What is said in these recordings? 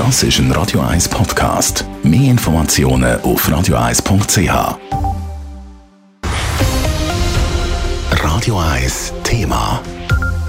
Das ist ein Radio 1 Podcast. Mehr Informationen auf radio1.ch. Radio 1 Thema.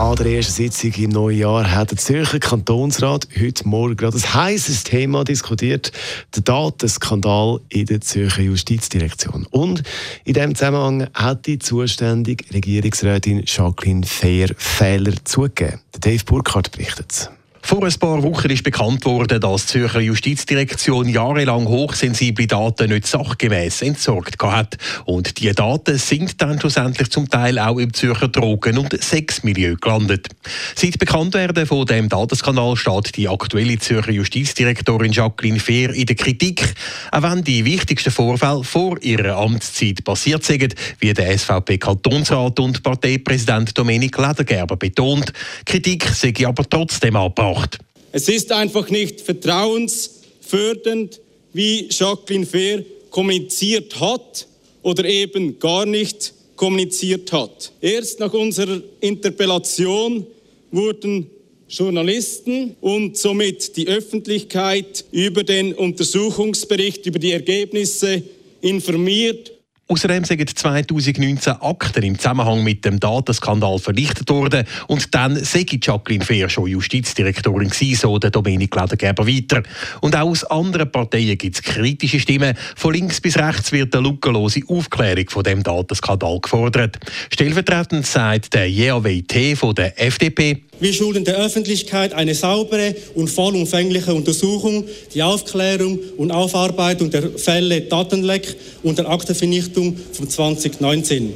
An der ersten Sitzung im neuen Jahr hat der Zürcher Kantonsrat heute Morgen gerade ein heißes Thema diskutiert, der Datenskandal in der Zürcher Justizdirektion. Und in diesem Zusammenhang hat die zuständige Regierungsrätin Jacqueline Fehr Fehler zugegeben. Dave Burkhardt berichtet. Vor ein paar Wochen ist bekannt worden, dass die Zürcher Justizdirektion jahrelang hochsensible Daten nicht sachgemäß entsorgt hat. Und diese Daten sind dann schlussendlich zum Teil auch im Zürcher Drogen- und Sexmilieu gelandet. Seit Bekanntwerden von dem Datenskandal steht die aktuelle Zürcher Justizdirektorin Jacqueline Fehr in der Kritik, auch wenn die wichtigsten Vorfälle vor ihrer Amtszeit passiert sind, wie der SVP-Kantonsrat und Parteipräsident Dominik Ledergerber betont. Kritik sei aber trotzdem angebracht gemacht. Es ist einfach nicht vertrauensfördernd, wie Jacqueline Fehr kommuniziert hat oder eben gar nicht kommuniziert hat. Erst nach unserer Interpellation wurden Journalisten und somit die Öffentlichkeit über den Untersuchungsbericht, über die Ergebnisse informiert Außerdem sind 2019 Akten im Zusammenhang mit dem Datenskandal vernichtet worden und dann sei Jacqueline Fehr schon Justizdirektorin gewesen, so der Dominik Ledergeber weiter. Und auch aus anderen Parteien gibt es kritische Stimmen. Von links bis rechts wird eine lückenlose Aufklärung von dem Datenskandal gefordert. Stellvertretend sagt der JAWT von der FDP, wir schulden der Öffentlichkeit eine saubere und vollumfängliche Untersuchung, die Aufklärung und Aufarbeitung der Fälle Datenleck und der Aktenvernichtung von 2019.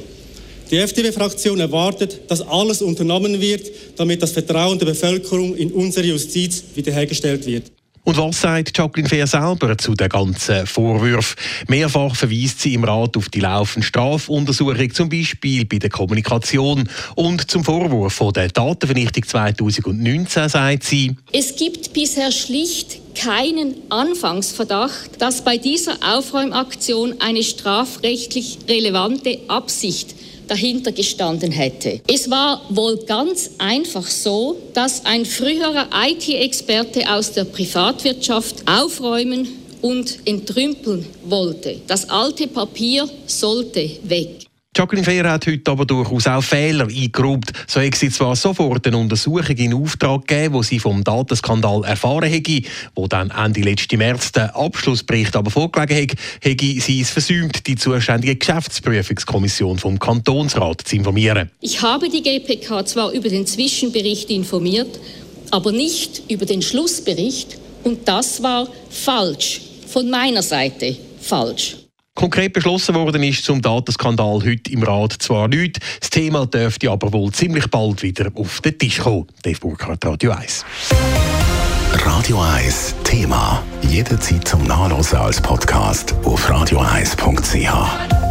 Die FDP-Fraktion erwartet, dass alles unternommen wird, damit das Vertrauen der Bevölkerung in unsere Justiz wiederhergestellt wird. Und was sagt Jacqueline Fehr selber zu den ganzen Vorwürfen? Mehrfach verweist sie im Rat auf die laufende Strafuntersuchung, zum Beispiel bei der Kommunikation. Und zum Vorwurf von der Datenvernichtung 2019 sagt sie, es gibt bisher schlicht keinen Anfangsverdacht, dass bei dieser Aufräumaktion eine strafrechtlich relevante Absicht dahinter gestanden hätte. Es war wohl ganz einfach so, dass ein früherer IT-Experte aus der Privatwirtschaft aufräumen und entrümpeln wollte. Das alte Papier sollte weg. Jacqueline Fehr hat heute aber durchaus auch Fehler eingeräumt. So hat sie zwar sofort eine Untersuchung in Auftrag gegeben, wo sie vom Datenskandal erfahren hätte, wo dann Ende letzten März der Abschlussbericht aber vorgelegen hätte, hätte sie es versäumt, die zuständige Geschäftsprüfungskommission vom Kantonsrat zu informieren. Ich habe die GPK zwar über den Zwischenbericht informiert, aber nicht über den Schlussbericht und das war falsch, von meiner Seite falsch. Konkret beschlossen worden ist zum Datenskandal heute im Rat zwar nichts, das Thema dürfte aber wohl ziemlich bald wieder auf den Tisch kommen. Dave Burkhardt, Radio 1. Radio 1 Thema. Jederzeit zum Nachlesen als Podcast auf radio1.ch.